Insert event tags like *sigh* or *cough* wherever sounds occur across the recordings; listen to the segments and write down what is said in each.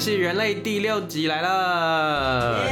系人类第六集来了。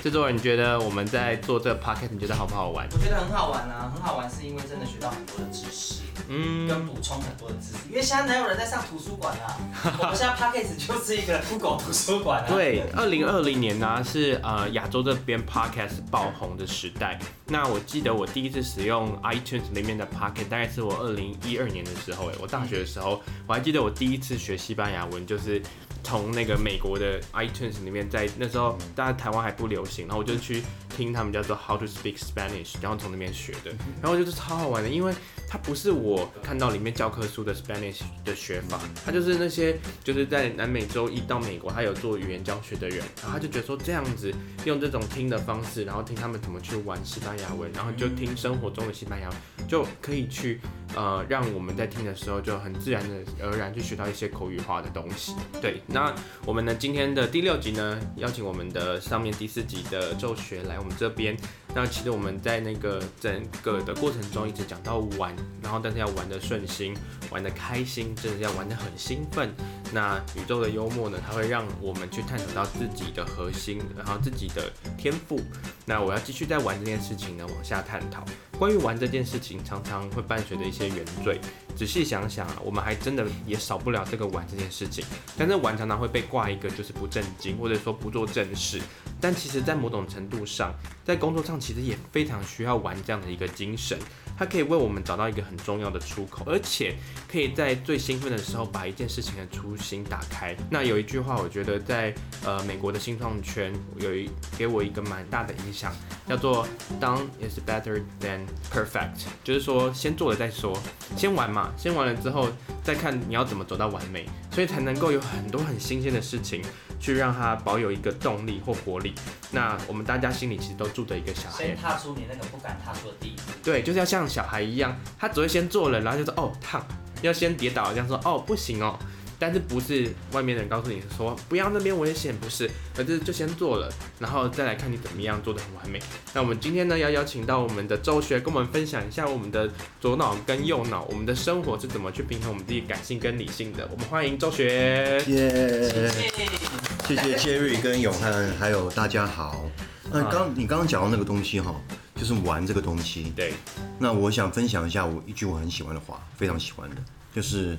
制作人你觉得我们在做这个 podcast，你觉得好不好玩？我觉得很好玩啊，很好玩是因为真的学到很多的知识。嗯，跟补充很多的知识，因为现在哪有人在上图书馆啊？*laughs* 我们现在 Podcast 就是一个 Google 图书馆啊。对，二零二零年呢、啊、是呃亚洲这边 Podcast 爆红的时代。那我记得我第一次使用 iTunes 里面的 Podcast，大概是我二零一二年的时候，哎，我大学的时候，我还记得我第一次学西班牙文就是从那个美国的 iTunes 里面，在那时候大家台湾还不流行，然后我就去听他们叫做 How to Speak Spanish，然后从那边学的，然后我觉得超好玩的，因为它不是我看到里面教科书的 Spanish 的学法，它就是那些就是在南美洲一到美国，他有做语言教学的人，然后他就觉得说这样子用这种听的方式，然后听他们怎么去玩西班牙文，然后就听生活中的西班牙文，就可以去呃让我们在听的时候就很自然的而然去学到一些口语化的东西。对，那我们呢今天的第六集呢，邀请我们的上面第四集的咒学来我们这边。那其实我们在那个整个的过程中一直讲到玩，然后但是要玩得顺心，玩得开心，真的要玩得很兴奋。那宇宙的幽默呢，它会让我们去探索到自己的核心，然后自己的天赋。那我要继续在玩这件事情呢，往下探讨。关于玩这件事情，常常会伴随着一些原罪。仔细想想，我们还真的也少不了这个玩这件事情。但是玩常常会被挂一个就是不正经，或者说不做正事。但其实，在某种程度上，在工作上其实也非常需要玩这样的一个精神。它可以为我们找到一个很重要的出口，而且可以在最兴奋的时候把一件事情的初心打开。那有一句话，我觉得在呃美国的新创圈有一给我一个蛮大的影响，叫做 “Done is better than perfect”，就是说先做了再说，先玩嘛，先玩了之后再看你要怎么走到完美，所以才能够有很多很新鲜的事情。去让他保有一个动力或活力。那我们大家心里其实都住着一个小孩，先踏出你那个不敢踏出的第一步。对，就是要像小孩一样，他只会先做了，然后就说哦烫，要先跌倒，这样说哦不行哦。但是不是外面的人告诉你说不要那边危险，不是，而是就先做了，然后再来看你怎么样做的很完美。那我们今天呢，要邀请到我们的周学，跟我们分享一下我们的左脑跟右脑，我们的生活是怎么去平衡我们自己感性跟理性的。我们欢迎周学，耶、yeah，谢谢 *laughs* Jerry 跟永汉，还有大家好。那刚你刚刚讲到那个东西哈，就是玩这个东西。对。那我想分享一下我一句我很喜欢的话，非常喜欢的，就是。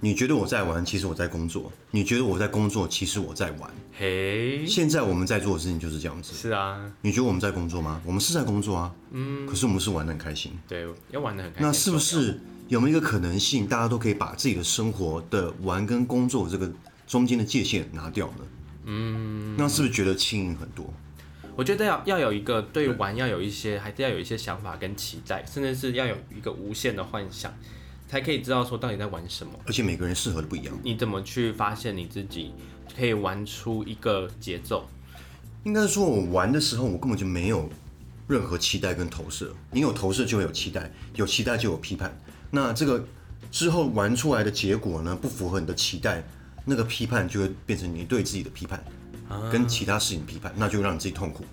你觉得我在玩，其实我在工作；你觉得我在工作，其实我在玩。嘿，现在我们在做的事情就是这样子。是啊，你觉得我们在工作吗？我们是在工作啊。嗯。可是我们是玩的很开心。对，要玩的很开心。那是不是有没有一个可能性，大家都可以把自己的生活的玩跟工作这个中间的界限拿掉了？嗯。那是不是觉得轻盈很多？我觉得要要有一个对玩要有一些，还是要有一些想法跟期待，甚至是要有一个无限的幻想。才可以知道说到底在玩什么，而且每个人适合的不一样。你怎么去发现你自己可以玩出一个节奏？应该说，我玩的时候，我根本就没有任何期待跟投射。你有投射就会有期待，有期待就有批判。那这个之后玩出来的结果呢，不符合你的期待，那个批判就会变成你对自己的批判，跟其他事情批判，那就让你自己痛苦。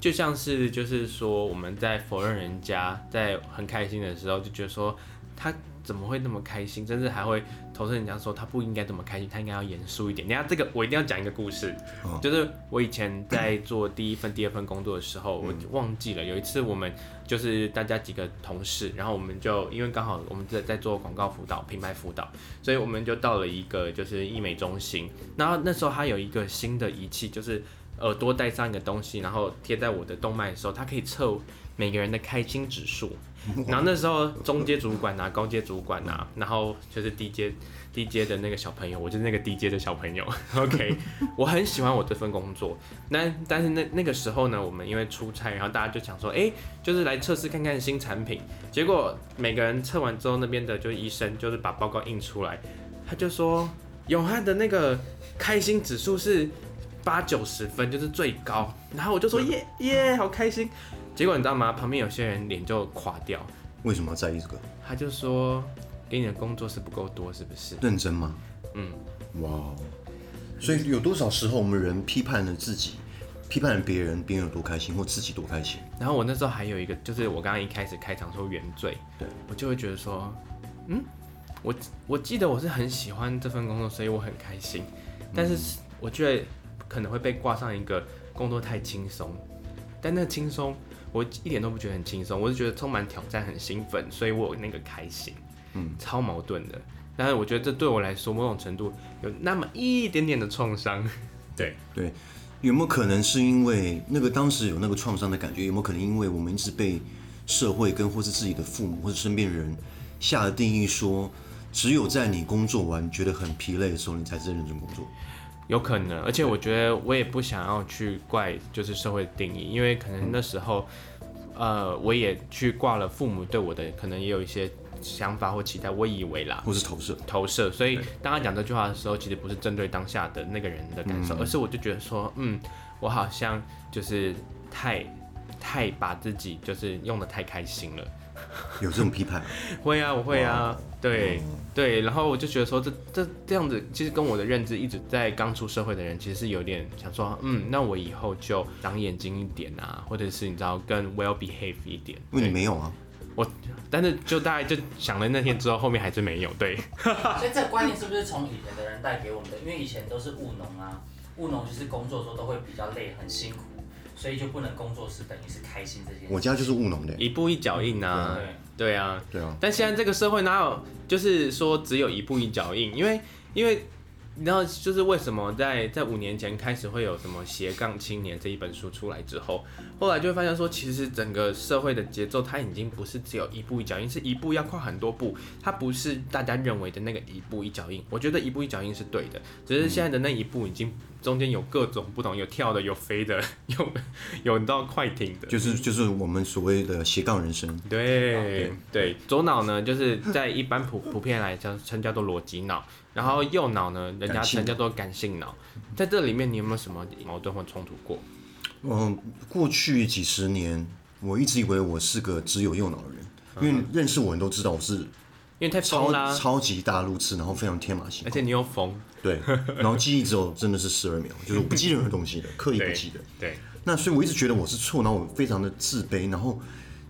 就像是就是说，我们在否认人家在很开心的时候，就觉得说他。怎么会那么开心？甚至还会投诉人家说他不应该这么开心，他应该要严肃一点。你看这个，我一定要讲一个故事，哦、就是我以前在做第一份、第二份工作的时候，我忘记了有一次我们就是大家几个同事，然后我们就因为刚好我们在在做广告辅导、品牌辅导，所以我们就到了一个就是医美中心。然后那时候他有一个新的仪器，就是耳朵戴上一个东西，然后贴在我的动脉的时候，它可以测每个人的开心指数。*laughs* 然后那时候中阶主管啊，高阶主管啊，然后就是低阶低阶的那个小朋友，我就是那个低阶的小朋友。*laughs* OK，我很喜欢我这份工作。那但是那那个时候呢，我们因为出差，然后大家就想说，哎，就是来测试看看新产品。结果每个人测完之后，那边的就是医生就是把报告印出来，他就说永汉的那个开心指数是八九十分，就是最高。然后我就说耶耶，好开心。结果你知道吗？旁边有些人脸就垮掉。为什么要在意这个？他就说：“给你的工作是不够多，是不是？”认真吗？嗯。哇。所以有多少时候我们人批判了自己，批判了别人，别人有多开心，或自己多开心？然后我那时候还有一个，就是我刚刚一开始开场说原罪，对我就会觉得说，嗯，我我记得我是很喜欢这份工作，所以我很开心。但是我觉得可能会被挂上一个工作太轻松，但那轻松我一点都不觉得很轻松，我是觉得充满挑战，很兴奋，所以我有那个开心，嗯，超矛盾的。但是我觉得这对我来说某种程度有那么一点点的创伤。*laughs* 对对，有没有可能是因为那个当时有那个创伤的感觉？有没有可能因为我们一直被社会跟或是自己的父母或者身边人下了定义说，只有在你工作完觉得很疲累的时候，你才是认真工作？有可能，而且我觉得我也不想要去怪就是社会的定义，因为可能那时候，呃，我也去挂了父母对我的可能也有一些想法或期待，我以为啦，或是投射。投射，所以当他讲这句话的时候，其实不是针对当下的那个人的感受，而是我就觉得说，嗯，我好像就是太太把自己就是用的太开心了。*laughs* 有这种批判？会啊，我会啊，对对，然后我就觉得说这，这这这样子，其实跟我的认知一直在刚出社会的人，其实是有点想说，嗯，那我以后就长眼睛一点啊，或者是你知道更 well behave 一点。因为你没有啊，我，但是就大概就想了那天之后，后面还是没有。对，*laughs* 所以这个观念是不是从以前的人带给我们的？因为以前都是务农啊，务农就是工作的时候都会比较累，很辛苦。所以就不能工作是等于是开心这些。我家就是务农的，一步一脚印啊。对，对啊，对啊。但现在这个社会哪有就是说只有一步一脚印？因为因为。你知道，就是为什么在在五年前开始会有什么斜杠青年这一本书出来之后，后来就会发现说，其实整个社会的节奏它已经不是只有一步一脚印，是一步要跨很多步，它不是大家认为的那个一步一脚印。我觉得一步一脚印是对的，只是现在的那一步已经中间有各种不同，有跳的，有飞的，*laughs* 有有到快艇的，就是就是我们所谓的斜杠人生。对对，对，左脑呢，就是在一般普普遍来讲称叫做逻辑脑。然后右脑呢，人家称叫做感性脑，在这里面你有没有什么矛盾或冲突过？嗯，过去几十年，我一直以为我是个只有右脑的人，因为认识我人都知道我是，因为太疯啦，超级大路痴，然后非常天马行空，而且你又疯，对，然后记忆只有真的是十二秒，就是我不记任何东西的，刻意不记得，对，那所以我一直觉得我是错，然后我非常的自卑，然后。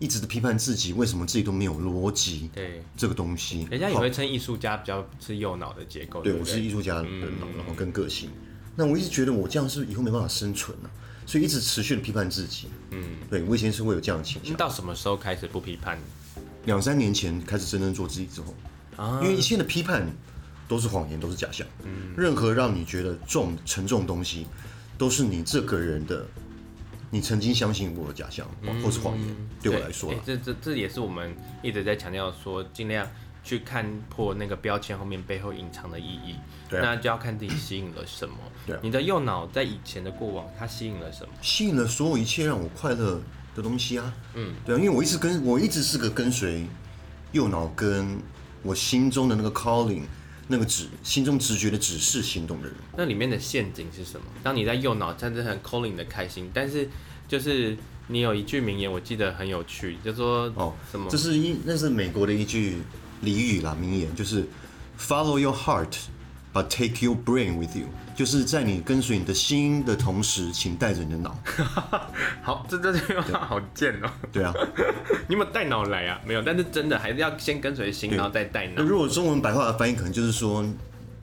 一直的批判自己，为什么自己都没有逻辑？对这个东西，人家也会称艺术家比较是右脑的结构。对，我是艺术家的脑，然后跟个性。那我一直觉得我这样是不是以后没办法生存了、啊？所以一直持续的批判自己。嗯，对，我以前是会有这样的倾向。到什么时候开始不批判？两三年前开始真正做自己之后，啊，因为一切的批判都是谎言，都是假象。嗯，任何让你觉得重沉重的东西，都是你这个人的。你曾经相信过的假象，或是谎言，嗯、对我来说，欸、这这这也是我们一直在强调说，尽量去看破那个标签后面背后隐藏的意义。对、啊，那就要看自己吸引了什么。对、啊，你的右脑在以前的过往，它吸引了什么？吸引了所有一切让我快乐的东西啊。嗯，对啊，因为我一直跟我一直是个跟随右脑跟我心中的那个 calling。那个指心中直觉的指示行动的人，那里面的陷阱是什么？当你在右脑真的很 calling 的开心，但是就是你有一句名言，我记得很有趣，就说哦什么？这是一那是美国的一句俚语啦，名言就是 Follow your heart。But take your brain with you，就是在你跟随你的心的同时，请带着你的脑。*laughs* 好，这这句话好贱哦。对啊，*laughs* 你有没有带脑来啊？没有，但是真的还是要先跟随心，然后再带脑。那如果中文白话的翻译，可能就是说，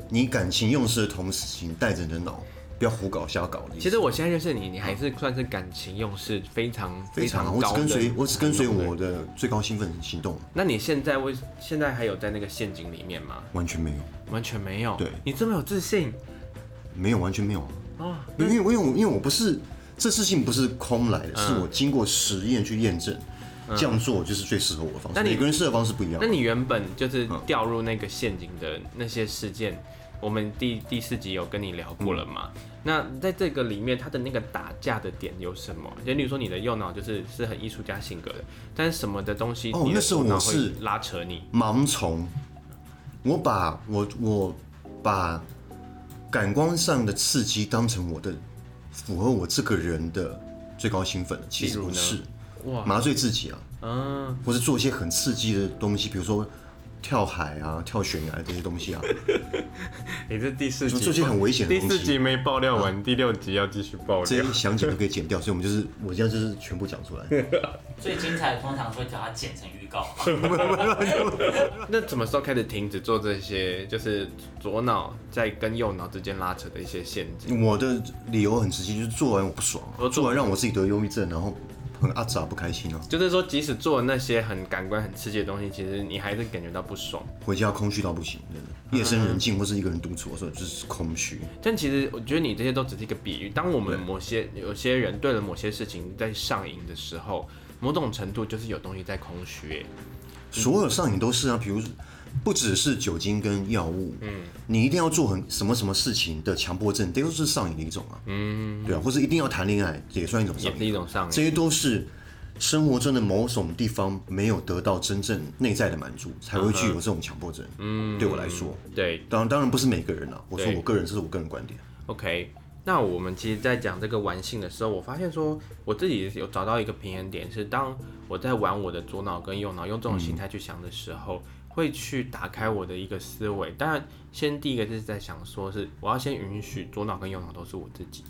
你感情用事的同时，请带着你的脑。不要胡搞瞎搞。其实我现在认识你，你还是算是感情用事非常非常高的。我只跟随，我只跟随我的最高兴奋行动。那你现在为现在还有在那个陷阱里面吗？完全没有，完全没有。对，你这么有自信？没有，完全没有。哦，因为因为我因为我不是这自信不是空来的，是我经过实验去验证，这样做就是最适合我的方式。每个人适合方式不一样。那你原本就是掉入那个陷阱的那些事件。我们第第四集有跟你聊过了嘛？嗯、那在这个里面，他的那个打架的点有什么？就例如说，你的右脑就是是很艺术家性格的，但是什么的东西？哦，那时候我是拉扯你盲从，我把我我把感官上的刺激当成我的符合我这个人的最高兴奋，其实不是。哇，麻醉自己啊，嗯，或是做一些很刺激的东西，比如说。跳海啊、跳悬崖这些东西啊。*laughs* 你这第四集做些很危险的东西。第四集没爆料完，啊、第六集要继续爆料。这些详解都可以剪掉，所以我们就是我这样就是全部讲出来。*laughs* 最精彩的通常会叫它剪成预告。*laughs* 那什么时候开始停止做这些？就是左脑在跟右脑之间拉扯的一些陷阱。我的理由很直接，就是做完我不爽，做完让我自己得忧郁症，然后。很阿杂不开心啊，就是说，即使做了那些很感官很刺激的东西，其实你还是感觉到不爽。回家空虚到不行，真的。夜深人静或是一个人独处的时候，就是空虚。但其实我觉得你这些都只是一个比喻。当我们某些有些人对了某些事情在上瘾的时候，某种程度就是有东西在空虚。所有上瘾都是啊，比如。不只是酒精跟药物，嗯，你一定要做很什么什么事情的强迫症，这都是上瘾的一种啊，嗯，对啊，或是一定要谈恋爱也算一种上瘾，也是一种上瘾，这些都是生活中的某种地方没有得到真正内在的满足，才会具有这种强迫症。嗯，对我来说，对，当然当然不是每个人啊，我说我个人，这是我个人观点。OK，那我们其实，在讲这个玩性的时候，我发现说，我自己有找到一个平衡点，是当我在玩我的左脑跟右脑，用这种心态去想的时候。嗯会去打开我的一个思维，当然，先第一个就是在想说，是我要先允许左脑跟右脑都是我自己，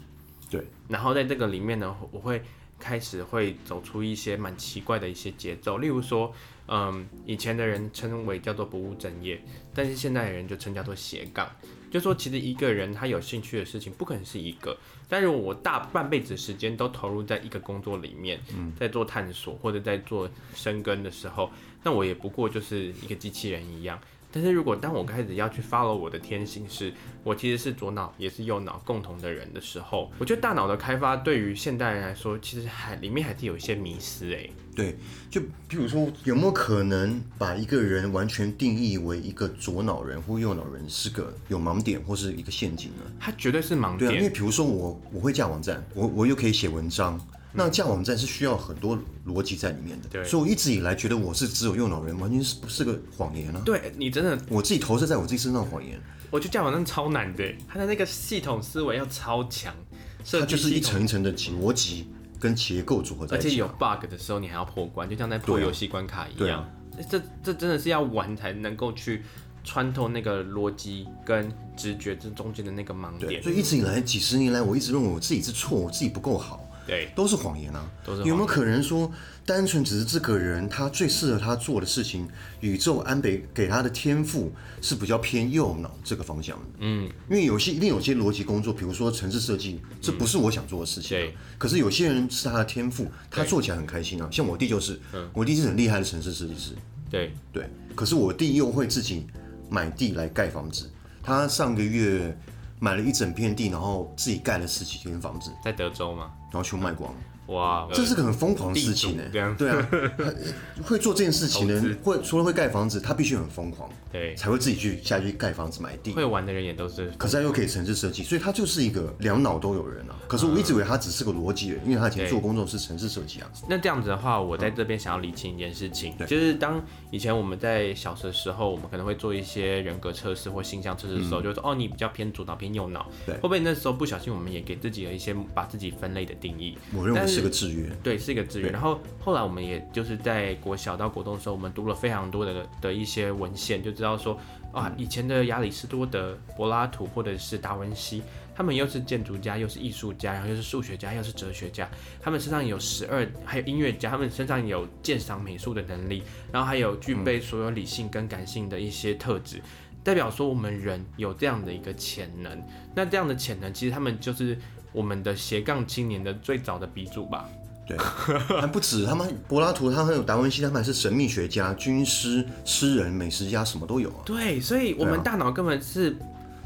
对，然后在这个里面呢，我会开始会走出一些蛮奇怪的一些节奏，例如说，嗯，以前的人称为叫做不务正业，但是现在的人就称叫做斜杠。就说其实一个人他有兴趣的事情不可能是一个，但是我大半辈子时间都投入在一个工作里面，在做探索或者在做深耕的时候，那我也不过就是一个机器人一样。但是如果当我开始要去 follow 我的天性是，是我其实是左脑也是右脑共同的人的时候，我觉得大脑的开发对于现代人来说，其实还里面还是有一些迷失哎。对，就比如说有没有可能把一个人完全定义为一个左脑人或右脑人是个有盲点或是一个陷阱呢？他绝对是盲点。对啊，因为比如说我我会架网站，我我又可以写文章。那架网站是需要很多逻辑在里面的，对，所以我一直以来觉得我是只有用脑人，完全是不是个谎言啊？对，你真的，我自己投射在我自己身上谎言。我觉得架网站超难的，它的那个系统思维要超强，它就是一层一层的逻辑跟结构组合在一起，而且有 bug 的时候你还要破关，就像在破游戏关卡一样。对啊，这这真的是要玩才能够去穿透那个逻辑跟直觉这中间的那个盲点。所以一直以来几十年来，我一直认为我自己是错，我自己不够好。对，都是谎言啊！都是。有没有可能说，单纯只是这个人他最适合他做的事情，宇宙安北给他的天赋是比较偏右脑这个方向的？嗯，因为有些一定有些逻辑工作，比如说城市设计，这不是我想做的事情。对。可是有些人是他的天赋，他做起来很开心啊。像我弟就是，我弟是很厉害的城市设计师。对对。可是我弟又会自己买地来盖房子。他上个月买了一整片地，然后自己盖了十几间房子，在德州吗？然后全部卖光。哇，这是个很疯狂的事情呢。对啊，*laughs* 会做这件事情的人，会除了会盖房子，他必须很疯狂，对，才会自己去下去盖房子买地。会玩的人也都是，可是他又可以城市设计，所以他就是一个两脑都有人啊。可是我一直以为他只是个逻辑人，因为他以前做工作是城市设计啊。那这样子的话，我在这边想要理清一件事情，就是当以前我们在小的时候，我们可能会做一些人格测试或形象测试的时候，就说哦，你比较偏主导偏右脑。对，会不会那时候不小心，我们也给自己了一些把自己分类的定义？我认为是个制约。对，是一个制约。然后后来我们也就是在国小到国中的时候，我们读了非常多的的一些文献，就知道说啊，以前的亚里士多德、柏拉图或者是达文西，他们又是建筑家，又是艺术家，然后又是数学家，又是哲学家，他们身上有十二，还有音乐家，他们身上有鉴赏美术的能力，然后还有具备所有理性跟感性的一些特质，代表说我们人有这样的一个潜能。那这样的潜能，其实他们就是我们的斜杠青年的最早的鼻祖吧。对，还不止，他们柏拉图，他还有达文西，他们还是神秘学家、军师、诗人、美食家，什么都有啊。对，所以我们大脑根本是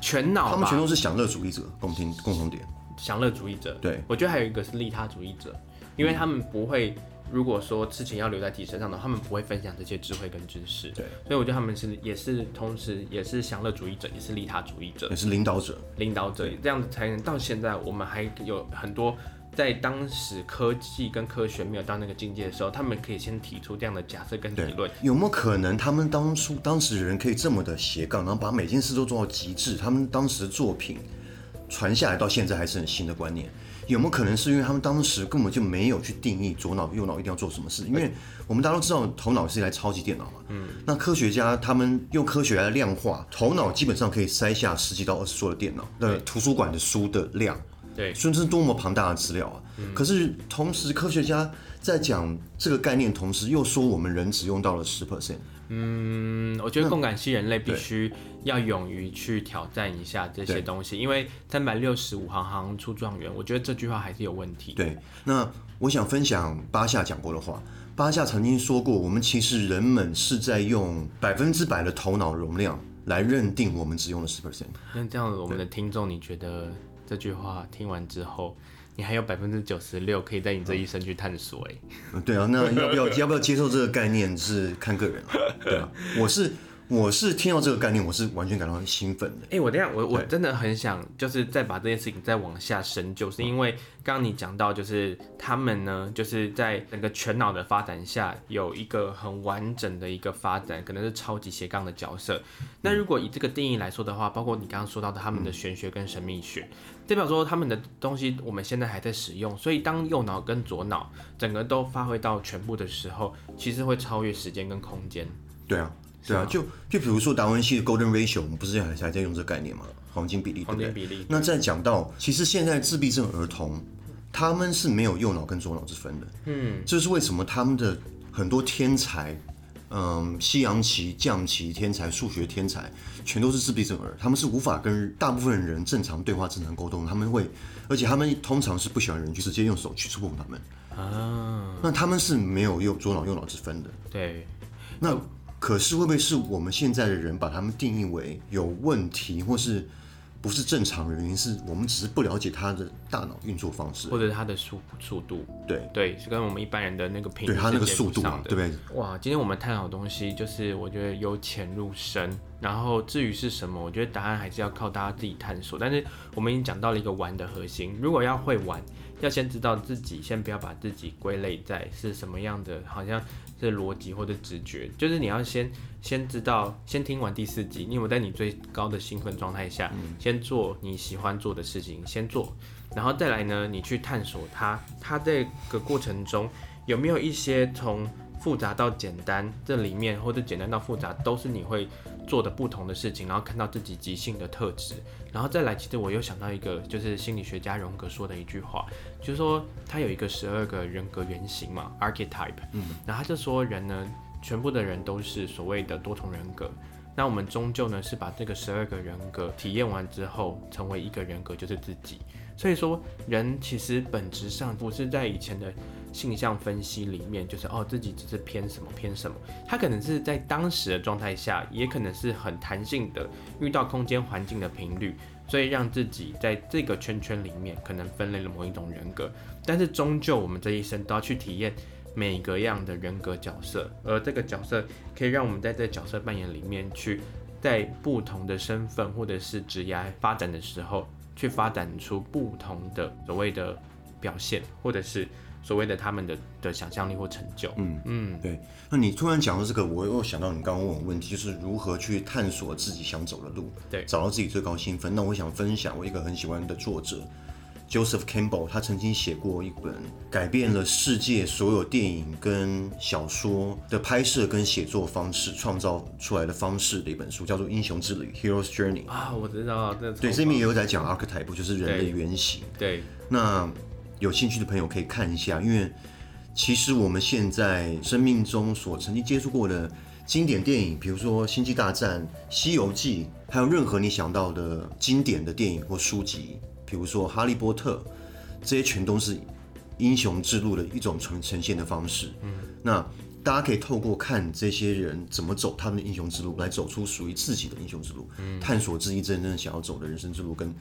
全脑，他们全都是享乐主义者，共同共同点。享乐主义者，对，我觉得还有一个是利他主义者，因为他们不会，如果说事情要留在自己身上的话，他们不会分享这些智慧跟知识。对，所以我觉得他们是也是同时也是享乐主义者，也是利他主义者，也是领导者，领导者，这样子才能到现在，我们还有很多。在当时科技跟科学没有到那个境界的时候，他们可以先提出这样的假设跟理论。有没有可能他们当初当时人可以这么的斜杠，然后把每件事都做到极致？他们当时的作品传下来到现在还是很新的观念。有没有可能是因为他们当时根本就没有去定义左脑右脑一定要做什么事？因为我们大家都知道头脑是一台超级电脑嘛。嗯。那科学家他们用科学来量化头脑，基本上可以塞下十几到二十座的电脑的图书馆的书的量。对。所以这是多么庞大的资料啊！嗯。可是同时，科学家在讲这个概念，同时又说我们人只用到了十 percent。嗯，我觉得共感系人类必须要勇于去挑战一下这些东西，因为三百六十五行行出状元，我觉得这句话还是有问题。对，那我想分享巴夏讲过的话，巴夏曾经说过，我们其实人们是在用百分之百的头脑容量来认定我们只用了十 percent。那这样，我们的听众，你觉得这句话听完之后？你还有百分之九十六可以在你这一生去探索哎、嗯，对啊，那要不要要不要接受这个概念是看个人了，对啊，我是。我是听到这个概念，我是完全感到很兴奋的。哎、欸，我等下，我我真的很想，就是再把这件事情再往下深究，是因为刚刚你讲到，就是他们呢，就是在整个全脑的发展下，有一个很完整的一个发展，可能是超级斜杠的角色。那如果以这个定义来说的话，包括你刚刚说到的他们的玄学跟神秘学，代表说他们的东西我们现在还在使用，所以当右脑跟左脑整个都发挥到全部的时候，其实会超越时间跟空间。对啊。对啊，就就比如说达文西的 Golden Ratio，我们不是还还在用这个概念吗？黄金比例，黄金比例。那再讲到，其实现在自闭症儿童，他们是没有右脑跟左脑之分的。嗯，这是为什么他们的很多天才，嗯，西洋棋、象棋天才、数学天才，全都是自闭症儿，他们是无法跟大部分人正常对话、正常沟通。他们会，而且他们通常是不喜欢人去直接用手去触碰他们。啊，那他们是没有右左脑右脑之分的。对，那。可是会不会是我们现在的人把他们定义为有问题，或是不是正常的原因？是我们只是不了解他的大脑运作方式，或者他的速速度？对对，是跟我们一般人的那个频率对他那个速度嘛，对不对？哇，今天我们探讨的东西就是我觉得由浅入深，然后至于是什么，我觉得答案还是要靠大家自己探索。但是我们已经讲到了一个玩的核心，如果要会玩，要先知道自己，先不要把自己归类在是什么样的，好像。是逻辑或者直觉，就是你要先先知道，先听完第四集，你有没有在你最高的兴奋状态下，嗯、先做你喜欢做的事情，先做，然后再来呢，你去探索它，它这个过程中有没有一些从复杂到简单，这里面或者简单到复杂，都是你会做的不同的事情，然后看到自己即兴的特质，然后再来，其实我又想到一个，就是心理学家荣格说的一句话，就是说他有一个十二个人格原型嘛，archetype，嗯，然后他就说人呢，全部的人都是所谓的多重人格，那我们终究呢是把这个十二个人格体验完之后，成为一个人格就是自己，所以说人其实本质上不是在以前的。性向分析里面就是哦，自己只是偏什么偏什么，他可能是在当时的状态下，也可能是很弹性的，遇到空间环境的频率，所以让自己在这个圈圈里面可能分类了某一种人格。但是终究我们这一生都要去体验每个样的人格角色，而这个角色可以让我们在这角色扮演里面去，在不同的身份或者是职业发展的时候，去发展出不同的所谓的表现，或者是。所谓的他们的的想象力或成就，嗯嗯，对。那你突然讲到这个，我又想到你刚刚问我问题，就是如何去探索自己想走的路，对，找到自己最高兴奋。那我想分享我一个很喜欢的作者 Joseph Campbell，他曾经写过一本改变了世界所有电影跟小说的拍摄跟写作方式创造出来的方式的一本书，叫做《英雄之旅》（Hero's Journey） 啊，我知道，这对，这里面也有在讲 archetype，就是人的原型，对，对。那。有兴趣的朋友可以看一下，因为其实我们现在生命中所曾经接触过的经典电影，比如说《星际大战》《西游记》，还有任何你想到的经典的电影或书籍，比如说《哈利波特》，这些全都是英雄之路的一种呈呈现的方式。嗯，那大家可以透过看这些人怎么走他们的英雄之路，来走出属于自己的英雄之路，嗯，探索自己真正想要走的人生之路跟。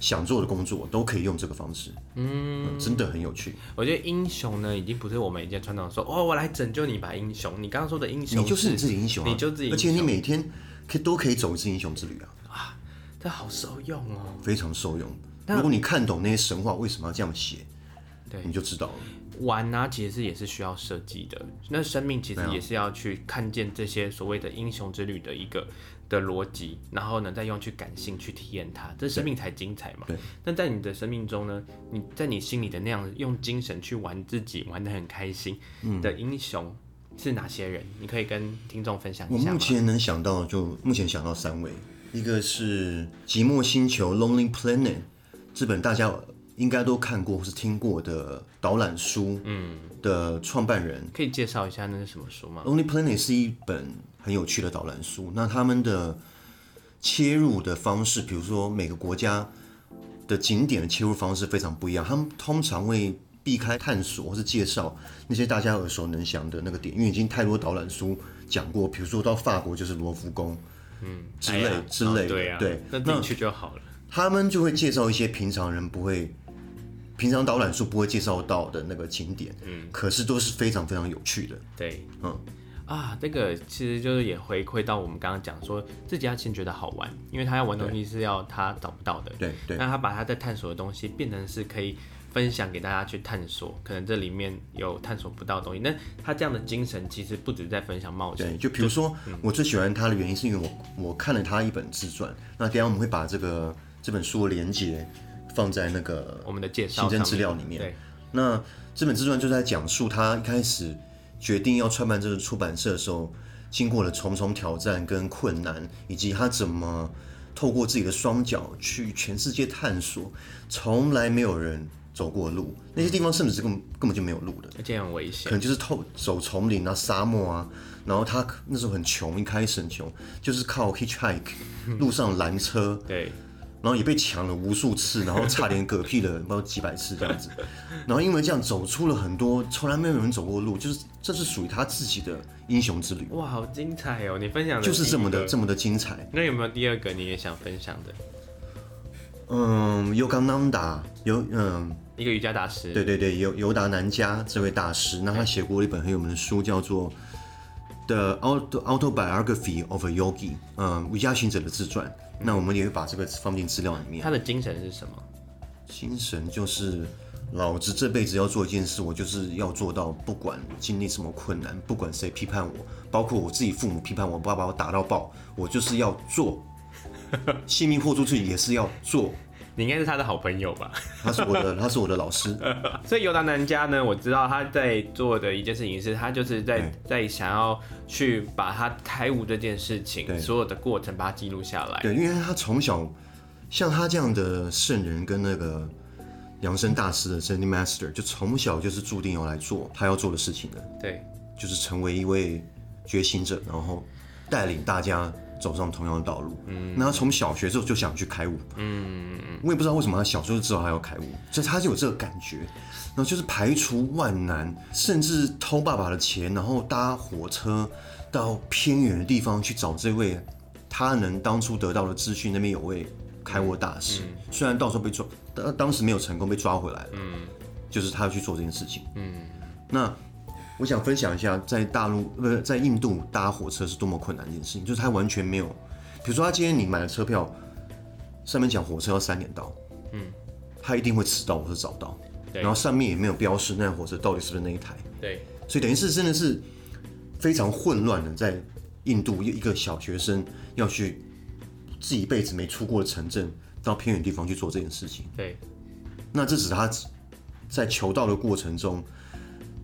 想做的工作都可以用这个方式，嗯，嗯，真的很有趣。我觉得英雄呢，已经不是我们以前传统说，哦，我来拯救你吧，英雄。你刚刚说的英雄，你就是你自己英雄啊，你就自己，而且你每天可以都可以走一次英雄之旅啊，啊，这好受用哦，非常受用。如果你看懂那些神话为什么要这样写，对，你就知道了。玩啊，其实也是需要设计的。那生命其实也是要去看见这些所谓的英雄之旅的一个的逻辑，然后呢，再用去感性去体验它，这生命才精彩嘛。对。那在你的生命中呢，你在你心里的那样用精神去玩自己，玩得很开心的英雄是哪些人？你可以跟听众分享一下。我目前能想到，就目前想到三位，一个是《寂寞星球》（Lonely Planet） 这本大家应该都看过或是听过的导览书，嗯，的创办人，可以介绍一下那是什么书吗？Lonely Planet 是一本很有趣的导览书。那他们的切入的方式，比如说每个国家的景点的切入方式非常不一样。他们通常会避开探索或是介绍那些大家耳熟能详的那个点，因为已经太多导览书讲过。比如说到法国就是罗浮宫，嗯，之类、哎、之类的，对啊，对，那进去就好了。他们就会介绍一些平常人不会。平常导览书不会介绍到的那个景点，嗯，可是都是非常非常有趣的。对，嗯，啊，这个其实就是也回馈到我们刚刚讲说，自己要先觉得好玩，因为他要玩东西是要他找不到的，对对。那他把他在探索的东西变成是可以分享给大家去探索，可能这里面有探索不到的东西。那他这样的精神其实不止在分享冒险，对，就比如说、嗯、我最喜欢他的原因是因为我我看了他一本自传，那等下我们会把这个这本书的连结。放在那个我们的介绍行政资料里面。对，那这本自传就在讲述他一开始决定要创办这个出版社的时候，经过了重重挑战跟困难，以及他怎么透过自己的双脚去全世界探索，从来没有人走过的路，那些地方甚至是根本根本就没有路的，而且很危险，可能就是透走丛林啊、沙漠啊。然后他那时候很穷，一开始很穷，就是靠 hitchhike *laughs* 路上拦车。对。然后也被抢了无数次，然后差点嗝屁了，不知道几百次这样子。*laughs* 然后因为这样走出了很多从来没有人走过的路，就是这是属于他自己的英雄之旅。哇，好精彩哦！你分享的就是这么的这么的精彩。那有没有第二个你也想分享的？嗯，Yogananda 有嗯一个瑜伽大师。对对对，尤尤达南加这位大师，那他写过一本很有名的书，叫做《The Autobiography of a Yogi》，嗯，瑜伽行者的自传。那我们也会把这个放进资料里面。他的精神是什么？精神就是，老子这辈子要做一件事，我就是要做到，不管经历什么困难，不管谁批判我，包括我自己父母批判我，爸把我打到爆，我就是要做，*laughs* 性命豁出去也是要做。你应该是他的好朋友吧？*laughs* 他是我的，他是我的老师。*laughs* 所以尤达南家呢，我知道他在做的一件事情是，他就是在在想要去把他开悟这件事情所有的过程把它记录下来。对，因为他从小像他这样的圣人跟那个养生大师的 Zen Master，就从小就是注定要来做他要做的事情的。对，就是成为一位觉醒者，然后带领大家。走上同样的道路，嗯，那他从小学之后就想去开悟，嗯，我也不知道为什么他小时候就知道他要开悟，所以他就有这个感觉，然后就是排除万难，甚至偷爸爸的钱，然后搭火车到偏远的地方去找这位他能当初得到的资讯，那边有位开悟大师，嗯，虽然到时候被抓，当当时没有成功被抓回来了，嗯，就是他要去做这件事情，嗯，那。我想分享一下，在大陆不是在印度搭火车是多么困难的一件事情，就是他完全没有，比如说他今天你买了车票，上面讲火车要三点到，嗯，他一定会迟到或者早到，然后上面也没有标示那辆火车到底是不是那一台，对，所以等于是真的是非常混乱的，在印度一个小学生要去自己一辈子没出过的城镇，到偏远地方去做这件事情，对，那这只是他在求道的过程中。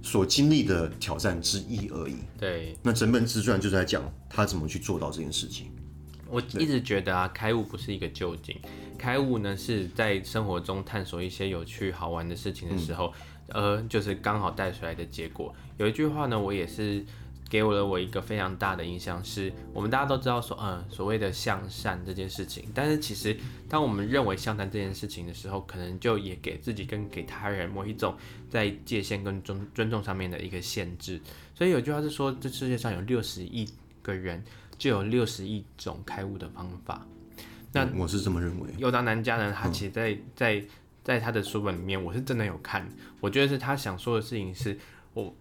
所经历的挑战之一而已。对，那整本自传就在讲他怎么去做到这件事情。我一直觉得啊，开悟不是一个究竟，开悟呢是在生活中探索一些有趣好玩的事情的时候，呃、嗯，就是刚好带出来的结果。有一句话呢，我也是。给我了我一个非常大的印象，是我们大家都知道说，嗯，所谓的向善这件事情。但是其实，当我们认为向善这件事情的时候，可能就也给自己跟给他人某一种在界限跟尊尊重上面的一个限制。所以有句话是说，这世界上有六十亿个人，就有六十亿种开悟的方法。那我是这么认为。尤达南加呢，他其实在在在他的书本里面，我是真的有看，我觉得是他想说的事情是我。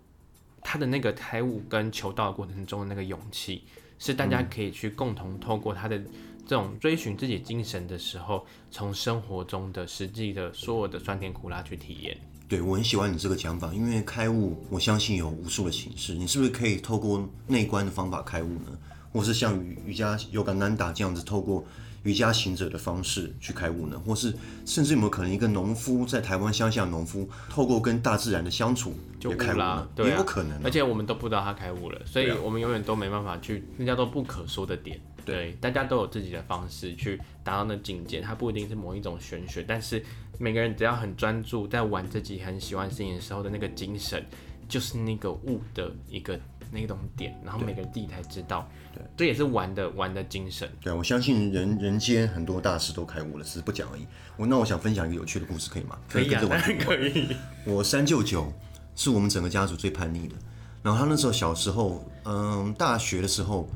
他的那个开悟跟求道的过程中的那个勇气，是大家可以去共同透过他的这种追寻自己精神的时候，从生活中的实际的所有的酸甜苦辣去体验。对，我很喜欢你这个讲法，因为开悟，我相信有无数的形式。你是不是可以透过内观的方法开悟呢？或是像瑜瑜伽 Yogananda 这样子，透过瑜伽行者的方式去开悟呢？或是甚至有没有可能一个农夫在台湾乡下农夫，透过跟大自然的相处就开悟了？对啊，也有可能啊。而且我们都不知道他开悟了，所以我们永远都没办法去，那叫做不可说的点。对，大家都有自己的方式去达到那境界，它不一定是某一种玄学，但是每个人只要很专注在玩自己很喜欢事情的时候的那个精神，就是那个悟的一个那种点，然后每个人自己才知道。对，这也是玩的玩的精神。对，我相信人人间很多大师都开悟了，只是不讲而已。我那我想分享一个有趣的故事，可以吗？可以啊，当然 *laughs* 可以。我三舅舅是我们整个家族最叛逆的，然后他那时候小时候，嗯，大学的时候。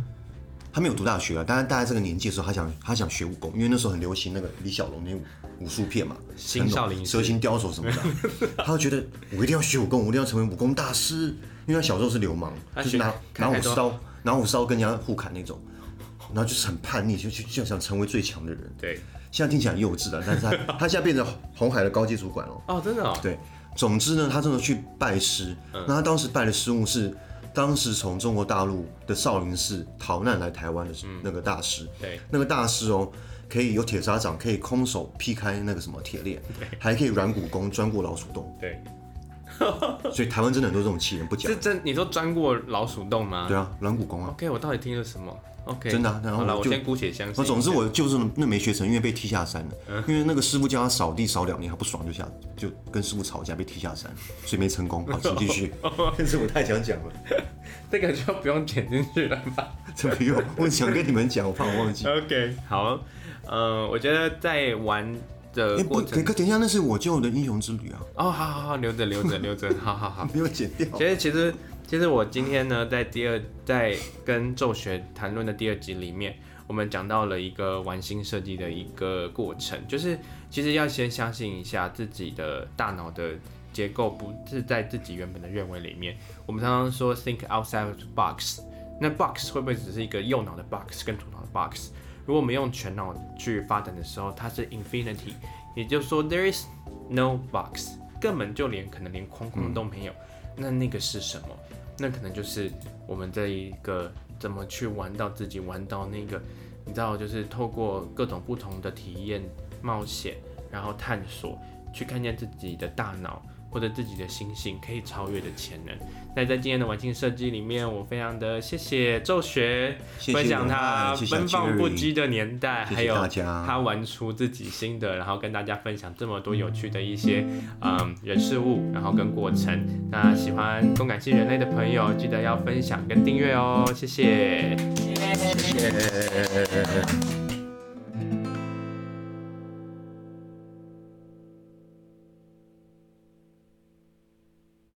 他没有读大学啊，但是大概这个年纪的时候，他想他想学武功，因为那时候很流行那个李小龙那武武术片嘛，新少林蛇形刁手什么的，*laughs* 他就觉得我一定要学武功，我一定要成为武功大师，因为他小时候是流氓，就是拿拿武士刀拿武士刀跟人家互砍那种，然后就是很叛逆，就就就想成为最强的人。对，现在听起来很幼稚的，但是他 *laughs* 他现在变成红海的高阶主管了。哦，真的哦。对，总之呢，他真的去拜师，那他当时拜的师傅是。当时从中国大陆的少林寺逃难来台湾的那个大师，对，那个大师哦，可以有铁砂掌，可以空手劈开那个什么铁链，还可以软骨功钻过老鼠洞，对，*laughs* 所以台湾真的很多这种奇人不假。是真？你说钻过老鼠洞吗？对啊，软骨功啊。OK，我到底听了什么？OK，真的、啊，然后我先姑且相信。总之我就是那没学成，因为被踢下山了。嗯、因为那个师傅叫他扫地扫两年，他不爽就下，就跟师傅吵架，被踢下山，所以没成功。好，请继续。*laughs* 但是我太想讲了，这个就不用剪进去了吧？*laughs* 这不用，我想跟你们讲，我怕我忘记。OK，好，嗯、呃，我觉得在玩的过程，可、欸、可等一下，那是我救的英雄之旅啊。哦，好好好，留着留着留着，*laughs* 好好好，没有剪掉。其实其实。其实我今天呢，在第二在跟咒学谈论的第二集里面，我们讲到了一个玩心设计的一个过程，就是其实要先相信一下自己的大脑的结构不是在自己原本的认为里面。我们常常说 think outside of the box，那 box 会不会只是一个右脑的 box 跟左脑的 box？如果我们用全脑去发展的时候，它是 infinity，也就是说 there is no box，根本就连可能连框框都没有。那那个是什么？那可能就是我们这一个怎么去玩到自己玩到那个，你知道，就是透过各种不同的体验、冒险，然后探索，去看见自己的大脑。或者自己的心性可以超越的潜能。那在今天的玩心设计里面，我非常的谢谢周学分享他奔放不羁的年代，还有他玩出自己心得，然后跟大家分享这么多有趣的一些嗯人事物，然后跟过程。那喜欢共感系人类的朋友，记得要分享跟订阅哦，谢谢，谢谢。